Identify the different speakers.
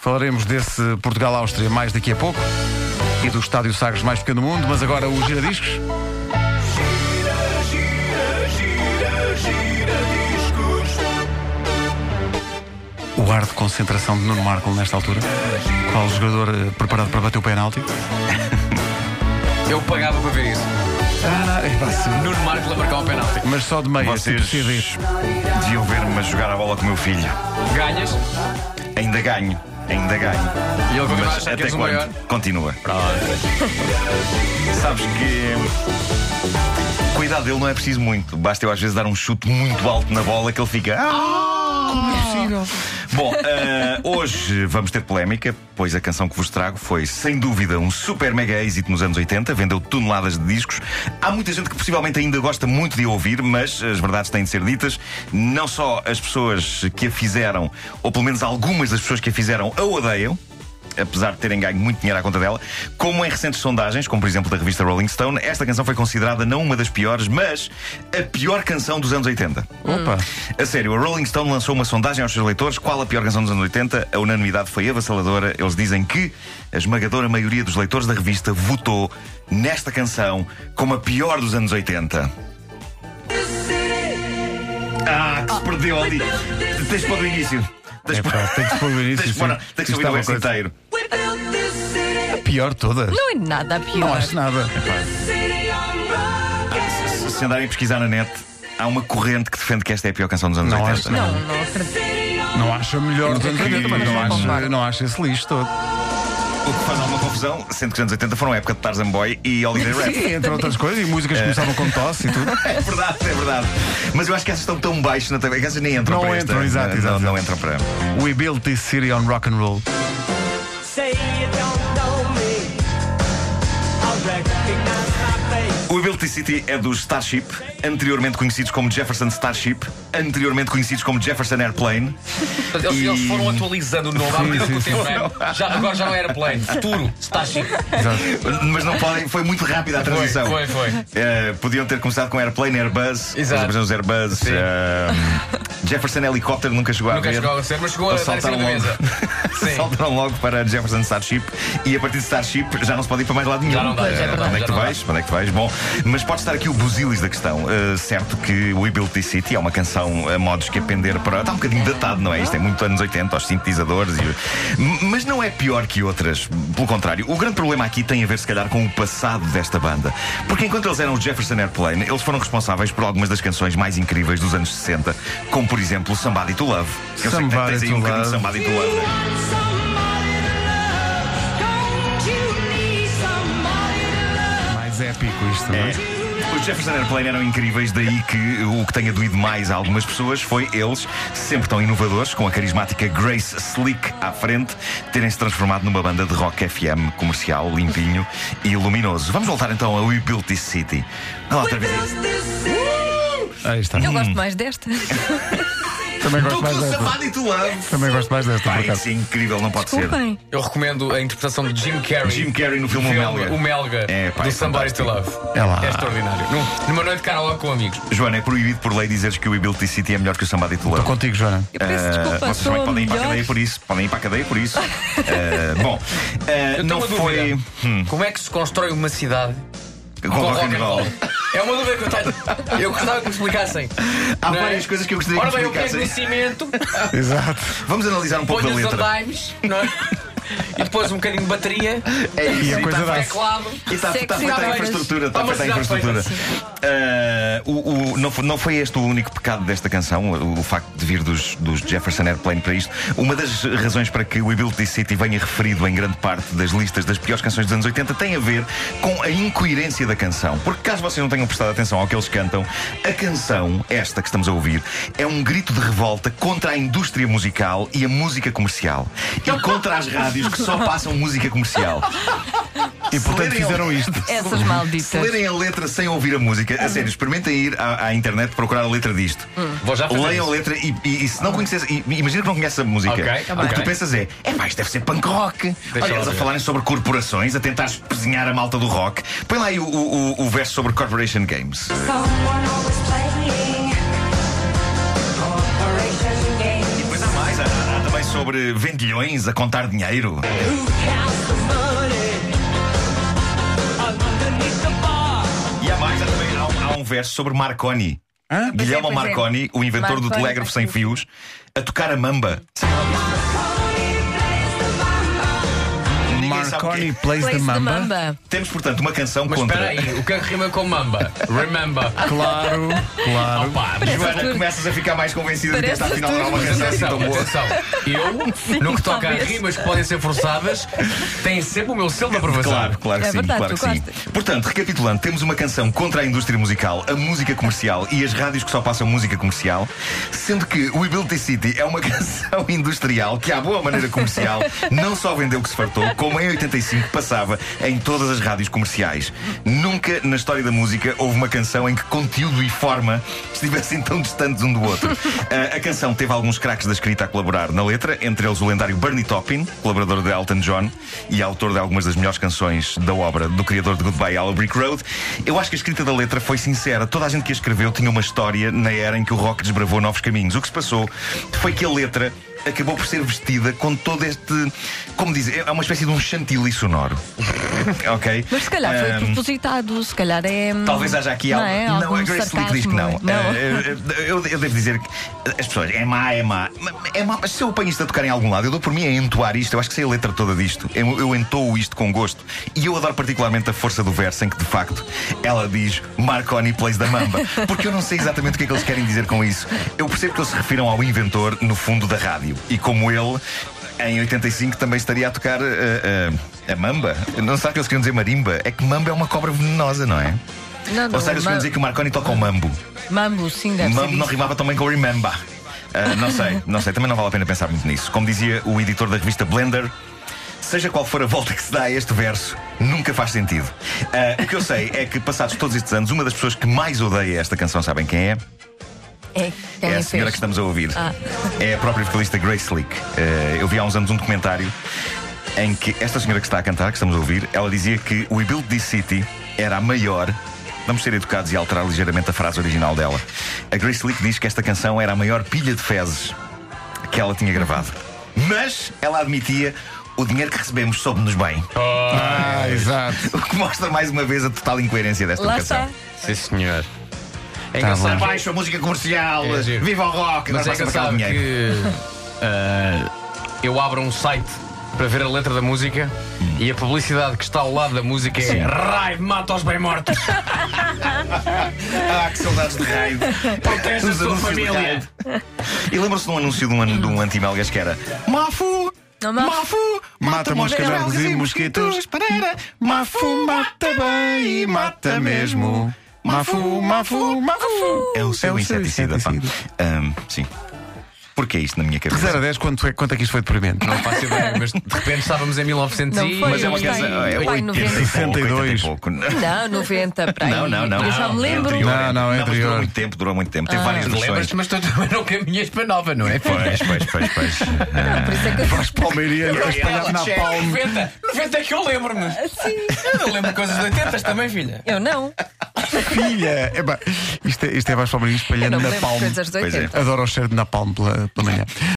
Speaker 1: Falaremos desse Portugal-Áustria mais daqui a pouco e do Estádio Sagres mais pequeno do mundo, mas agora o Giradiscos. O ar de concentração de Nuno Marco nesta altura. Qual jogador eh, preparado para bater o penalti?
Speaker 2: Eu pagava para ver isso.
Speaker 1: Ah, é.
Speaker 2: Nuno Marco a marcar um penalti.
Speaker 1: Mas só de meia,
Speaker 3: Vocês
Speaker 1: tipo CD.
Speaker 3: deviam ver-me a jogar a bola com o meu filho.
Speaker 2: Ganhas
Speaker 3: Ainda ganho, ainda ganho.
Speaker 2: e ele continua a
Speaker 3: Mas
Speaker 2: achar que
Speaker 3: até
Speaker 2: és o
Speaker 3: quando?
Speaker 2: maior.
Speaker 3: Continua. Sabes que. Cuidado dele não é preciso muito. Basta eu às vezes dar um chute muito alto na bola que ele fica. "Ah!"
Speaker 1: Como é possível?
Speaker 3: Bom, eh, hoje vamos ter polémica, pois a canção que vos trago foi, sem dúvida, um super mega êxito nos anos 80, vendeu toneladas de discos. Há muita gente que possivelmente ainda gosta muito de ouvir, mas as verdades têm de ser ditas. Não só as pessoas que a fizeram, ou pelo menos algumas das pessoas que a fizeram, a odeiam. Apesar de terem ganho muito dinheiro à conta dela, como em recentes sondagens, como por exemplo da revista Rolling Stone, esta canção foi considerada não uma das piores, mas a pior canção dos anos 80.
Speaker 1: Opa.
Speaker 3: A sério, a Rolling Stone lançou uma sondagem aos seus leitores qual a pior canção dos anos 80. A unanimidade foi avassaladora. Eles dizem que a esmagadora maioria dos leitores da revista votou nesta canção como a pior dos anos 80. Ah, que se perdeu ali. Tens pôr do início. Tens
Speaker 1: É pá, tem que se pôr do início,
Speaker 3: Tens pôr- de
Speaker 1: Isto
Speaker 3: ouvir
Speaker 1: é
Speaker 3: o
Speaker 1: coisa.
Speaker 3: inteiro.
Speaker 1: Pior todas.
Speaker 4: Não é nada pior.
Speaker 1: Não acho nada.
Speaker 3: Se, se andarem a pesquisar na net, há uma corrente que defende que esta é a pior canção dos anos
Speaker 1: Não
Speaker 3: 80.
Speaker 1: acho.
Speaker 4: Não, não acredito.
Speaker 1: Não acha melhor dos anos 80, mas não acha, não acha esse lixo todo.
Speaker 3: O que faz alguma confusão, sendo que os anos 80 foram a época de Tarzan Boy e Holiday Rap.
Speaker 1: Sim, entre outras coisas, e músicas que começavam com tosse e tudo.
Speaker 3: É verdade, é verdade. Mas eu acho que essas estão tão baixo na TV que essas nem entram
Speaker 1: Não
Speaker 3: para
Speaker 1: entram,
Speaker 3: esta.
Speaker 1: exato,
Speaker 3: não,
Speaker 1: exato.
Speaker 3: não entram para.
Speaker 1: We built this city on rock and roll.
Speaker 3: O Ability City é dos Starship, anteriormente conhecidos como Jefferson Starship, anteriormente conhecidos como Jefferson Airplane.
Speaker 2: Eles, eles foram atualizando o nome à medida que o tempo é. já, Agora já não era plane, futuro, Starship.
Speaker 3: Mas não podem, foi muito rápida a transição.
Speaker 2: foi, foi.
Speaker 3: Eh, podiam ter começado com Airplane, Airbus,
Speaker 2: Exato.
Speaker 3: os Airbus. Eh, Jefferson Helicopter nunca chegou
Speaker 2: Nunca
Speaker 3: a ver.
Speaker 2: chegou a ser, mas chegou a da
Speaker 3: logo.
Speaker 2: mesa. Sim.
Speaker 3: Saltaram logo para Jefferson Starship e a partir de Starship já não se pode ir para mais lado nenhum.
Speaker 2: Já não dá, já
Speaker 3: Eh,
Speaker 2: não dá,
Speaker 3: para onde é que tu vais? Para onde é que tu vais? Bom, mas pode estar aqui o busilis da questão. Eh, certo que We Built This City é uma canção a modos que a pender para. Está um bocadinho datado, não é? Isto é muito anos 80, aos sintetizadores. E... Mas não é pior que outras. Pelo contrário, o grande problema aqui tem a ver, se calhar, com o passado desta banda. Porque enquanto eles eram o Jefferson Airplane, eles foram responsáveis por algumas das canções mais incríveis dos anos 60, como por exemplo Somebody to Love. Eu sei que
Speaker 1: Somebody
Speaker 3: tens aí um bocadinho de
Speaker 1: Love.
Speaker 3: Somebody to Love. né?
Speaker 1: Épico isto, não é?
Speaker 3: Os Jefferson Airplane eram incríveis, daí que o que tenha doído mais a algumas pessoas foi eles, sempre tão inovadores, com a carismática Grace Slick à frente, terem se transformado numa banda de rock FM comercial, limpinho e luminoso. Vamos voltar então a We Built This City. Olha lá outra vez.
Speaker 1: Aí está.
Speaker 4: Eu gosto mais desta.
Speaker 1: Também gosto mais desta.
Speaker 3: Somebody to Love.
Speaker 1: Também gosto mais desta, por acaso.
Speaker 3: isso é incrível, não pode ser.
Speaker 2: Eu recomendo a interpretação de Jim Carrey.
Speaker 3: Jim Carrey no filme O Melga.
Speaker 2: O Melga,
Speaker 3: É, pá,
Speaker 2: do
Speaker 3: é
Speaker 2: Somebody to Love.
Speaker 1: É lá.
Speaker 2: É extraordinário. Num- Numa noite de karaoke com amigos.
Speaker 3: Joana, é proibido por lei dizeres que o This City é melhor que o Somebody to Love.
Speaker 1: Estou contigo, Joana.
Speaker 4: Eu peço
Speaker 3: Ah,
Speaker 4: desculpa,
Speaker 3: vocês
Speaker 4: sou
Speaker 3: também
Speaker 4: a
Speaker 3: podem ir para a
Speaker 4: melhor.
Speaker 3: cadeia por isso. Podem ir para a cadeia por isso. Ah, bom, ah,
Speaker 2: Eu tenho
Speaker 3: não
Speaker 2: uma
Speaker 3: foi.
Speaker 2: dúvida.
Speaker 3: Hum,
Speaker 2: Como é que se constrói uma cidade
Speaker 3: com
Speaker 2: com
Speaker 3: rock
Speaker 2: rock
Speaker 3: and roll.
Speaker 2: É uma dúvida que eu tenho. Eu gostava que me explicassem.
Speaker 3: Há
Speaker 2: Não é?
Speaker 3: várias coisas que eu gostaria
Speaker 2: Ora
Speaker 3: que me
Speaker 2: bem, eu pego no
Speaker 3: explicassem.
Speaker 2: cimento,
Speaker 1: Exato.
Speaker 3: Vamos analisar um pouco
Speaker 2: ponho
Speaker 3: da
Speaker 2: os
Speaker 3: letra.
Speaker 2: andaimes, não é? E depois um bocadinho de bateria,
Speaker 3: É isso.
Speaker 1: E a coisa
Speaker 3: está-
Speaker 1: dá-se.
Speaker 2: teclado.
Speaker 3: E está,
Speaker 4: Sexy
Speaker 3: feita a infraestrutura. Está feita a infraestrutura. Ah, o, o- não, foi, não foi este o único pecado desta canção, o, o facto de vir dos, dos Jefferson Airplane para isto. Uma das razões para que o We Built This City venha referido em grande parte das listas das piores canções dos anos 80 tem a ver com a incoerência da canção. Porque caso vocês não tenham prestado atenção ao que eles cantam, a canção, esta que estamos a ouvir, é um grito de revolta contra a indústria musical e a música comercial. E contra as rádios que só passam música comercial.
Speaker 1: E portanto fizeram isto.
Speaker 4: Essas
Speaker 3: Se
Speaker 4: malditas.
Speaker 3: lerem a letra sem ouvir a música, a sério, experimentem ir à, à internet procurar a letra disto.
Speaker 2: Vou já fazer
Speaker 3: Leiam a
Speaker 2: isso.
Speaker 3: letra e, e- e se não conheces, e- imagina que não conheces a música.
Speaker 2: Ok,
Speaker 3: o
Speaker 2: ok.
Speaker 3: que tu pensas é, é pá, isto deve ser punk rock. Olha,
Speaker 2: lá
Speaker 3: eles a
Speaker 2: ver.
Speaker 3: falarem sobre corporações, a tentar espezinhar a malta do rock. Põe lá aí o, o- o- o verso sobre Corporation Games.
Speaker 5: Someone always
Speaker 3: sobre ventilhões a contar dinheiro. E há mais, há, também, há, um, há um verso sobre Marconi.
Speaker 1: Hã?
Speaker 3: Guilherme
Speaker 4: pois é.
Speaker 3: Marconi, o inventor do
Speaker 4: Marconi,
Speaker 3: telégrafo sem fios, a tocar a mamba.
Speaker 1: Marconi plays,
Speaker 4: Place
Speaker 1: the
Speaker 4: de
Speaker 1: Mamba.
Speaker 4: Mamba.
Speaker 3: Temos, portanto, uma canção
Speaker 2: Mas
Speaker 3: contra.
Speaker 2: espera aí, o que é que rima com mamba? Remember.
Speaker 1: Claro, claro.
Speaker 2: Opa,
Speaker 3: Joana,
Speaker 4: Arthur.
Speaker 3: começas a ficar mais convencida de que
Speaker 4: Parece
Speaker 3: esta afinal não é uma
Speaker 2: Mas
Speaker 3: canção assim tão boa.
Speaker 2: atenção. Eu, no que toca a rimas que podem ser forçadas, tem sempre o meu selo de aprovação.
Speaker 3: Claro, claro que
Speaker 4: É
Speaker 3: sim,
Speaker 4: verdade,
Speaker 3: claro que sim. Portanto, recapitulando, temos uma canção contra a indústria musical, a música comercial e as rádios que só passam música comercial, sendo que o We Built This City é uma canção industrial que, à boa maneira comercial, não só vendeu o que se fartou, como em 85 passava em todas as rádios comerciais. Nunca na história da música houve uma canção em que conteúdo e forma estivessem tão distantes um do outro. Ah, a canção teve alguns craques da escrita a colaborar na letra, entre eles o lendário Bernie Taupin, colaborador de Elton John e autor de algumas das melhores canções da obra do criador de Goodbye Yellow Brick Road. Eu acho que a escrita da letra foi sincera. Toda a gente que a escreveu tinha uma história na era em que o rock desbravou novos caminhos. O que se passou foi que a letra acabou por ser vestida com todo este. Como dizer, é uma espécie de um chantilly sonoro. ok?
Speaker 4: Mas se calhar foi propositado, se calhar é.
Speaker 3: Talvez haja aqui
Speaker 4: não
Speaker 3: algo.
Speaker 4: É?
Speaker 3: Não, a Grace Slick diz que não.
Speaker 4: Não.
Speaker 3: Eh, eu, eu devo dizer que as pessoas, é má, é má. É má, mas se eu apanho isto a tocar em algum lado, eu dou por mim a entoar isto. Eu acho que sei a letra toda disto. Eu, eu entoo isto com gosto. E eu adoro particularmente a força do verso em que, de facto, ela diz Marconi plays da mamba. Porque eu não sei exatamente o que é que eles querem dizer com isso. Eu percebo que eles se refiram ao inventor, no fundo, da rádio. E como ele. Em 85 também estaria a tocar eh, eh, a mamba. Não sabe que eles queriam dizer marimba? É que mamba é uma cobra venenosa, não é?
Speaker 4: Não, não,
Speaker 3: Ou seja, eles queriam dizer que o Marconi toca o mambo.
Speaker 4: Mambo, sim, deve ser
Speaker 3: Mambo não rimava também com remember. Ah, não sei, não sei, também não vale a pena pensar muito nisso. Como dizia o editor da revista Blender, seja qual for a volta que se dá a este verso, nunca faz sentido. Ah, o que eu sei é que, passados todos estes anos, uma das pessoas que mais odeia esta canção, sabem quem é?
Speaker 4: É,
Speaker 3: é a
Speaker 4: fez?
Speaker 3: senhora que estamos a ouvir.
Speaker 4: Ah.
Speaker 3: É a própria vocalista Grace Slick. Eh, eu vi há uns anos um documentário em que esta senhora que está a cantar, que estamos a ouvir, ela dizia que o We Built This City era a maior. Vamos ser educados e alterar ligeiramente a frase original dela. A Grace Slick diz que esta canção era a maior pilha de fezes que ela tinha gravado. Mas ela admitia o dinheiro que recebemos soube-nos bem.
Speaker 1: Ah, exato.
Speaker 3: O que mostra mais uma vez a total incoerência desta
Speaker 4: Lá
Speaker 3: canção.
Speaker 4: está.
Speaker 2: Sim, senhor. É
Speaker 1: Tá
Speaker 2: engraçado.
Speaker 1: bom.
Speaker 3: Baixo a música comercial,
Speaker 2: É
Speaker 3: viva o rock,
Speaker 2: Mas é engraçado que ah, eu abro um site para ver a letra da música e a publicidade que está ao lado da música é Raio mata os bem mortos.
Speaker 3: Ah, que saudades de raio.
Speaker 2: Protege a sua família.
Speaker 3: E lembra-se de um anúncio de um, an- de um anti-melgas que era Mafu!
Speaker 4: Não, Mafu.
Speaker 1: Mata moscas, e mosquitos. Mafu mata bem e mata mesmo. Mafu, mafu, mafu.
Speaker 3: É o seu
Speaker 1: É o seu
Speaker 3: inseticida, pá.
Speaker 1: inseticida.
Speaker 3: Ahm, Sim. Porquê isto na minha
Speaker 1: De
Speaker 3: cabeça?
Speaker 1: 0 a 10, quanto é, quanto é que isto foi deprimente?
Speaker 2: Não faço ideia, mas de repente estávamos em 1900
Speaker 4: Não
Speaker 2: e...
Speaker 3: Mas é uma canção. É
Speaker 4: vai
Speaker 3: 80 e
Speaker 4: 90.
Speaker 3: pouco,
Speaker 1: 62.
Speaker 3: 80 e pouco.
Speaker 4: Não, 90 para aí.
Speaker 3: Não, não, não.
Speaker 4: Eu já me
Speaker 3: Não,
Speaker 4: lembro.
Speaker 3: é anterior.
Speaker 1: Não, não, é anterior.
Speaker 3: durou muito tempo, durou muito tempo.
Speaker 4: Ah.
Speaker 3: Teve várias versões.
Speaker 2: Lembras-te, mas tu também não caminhas para nova, não é?
Speaker 3: Pois, pois, pois, pois.
Speaker 4: Por isso é que eu
Speaker 1: Vais Palmeirinha a espalhar na palma.
Speaker 2: 90, 90 é que eu lembro-me.
Speaker 4: Sim.
Speaker 2: Eu lembro coisas de 80 também, filha.
Speaker 4: Eu não.
Speaker 1: Filha! Epá, isto, é, isto é Palmeirinho
Speaker 4: Eu
Speaker 1: espalhando
Speaker 4: não me
Speaker 1: na
Speaker 4: lembro
Speaker 1: palma.
Speaker 4: coisas
Speaker 3: Pois é.
Speaker 4: 80.
Speaker 1: Adoro o cheiro de napalm pela, pela manhã.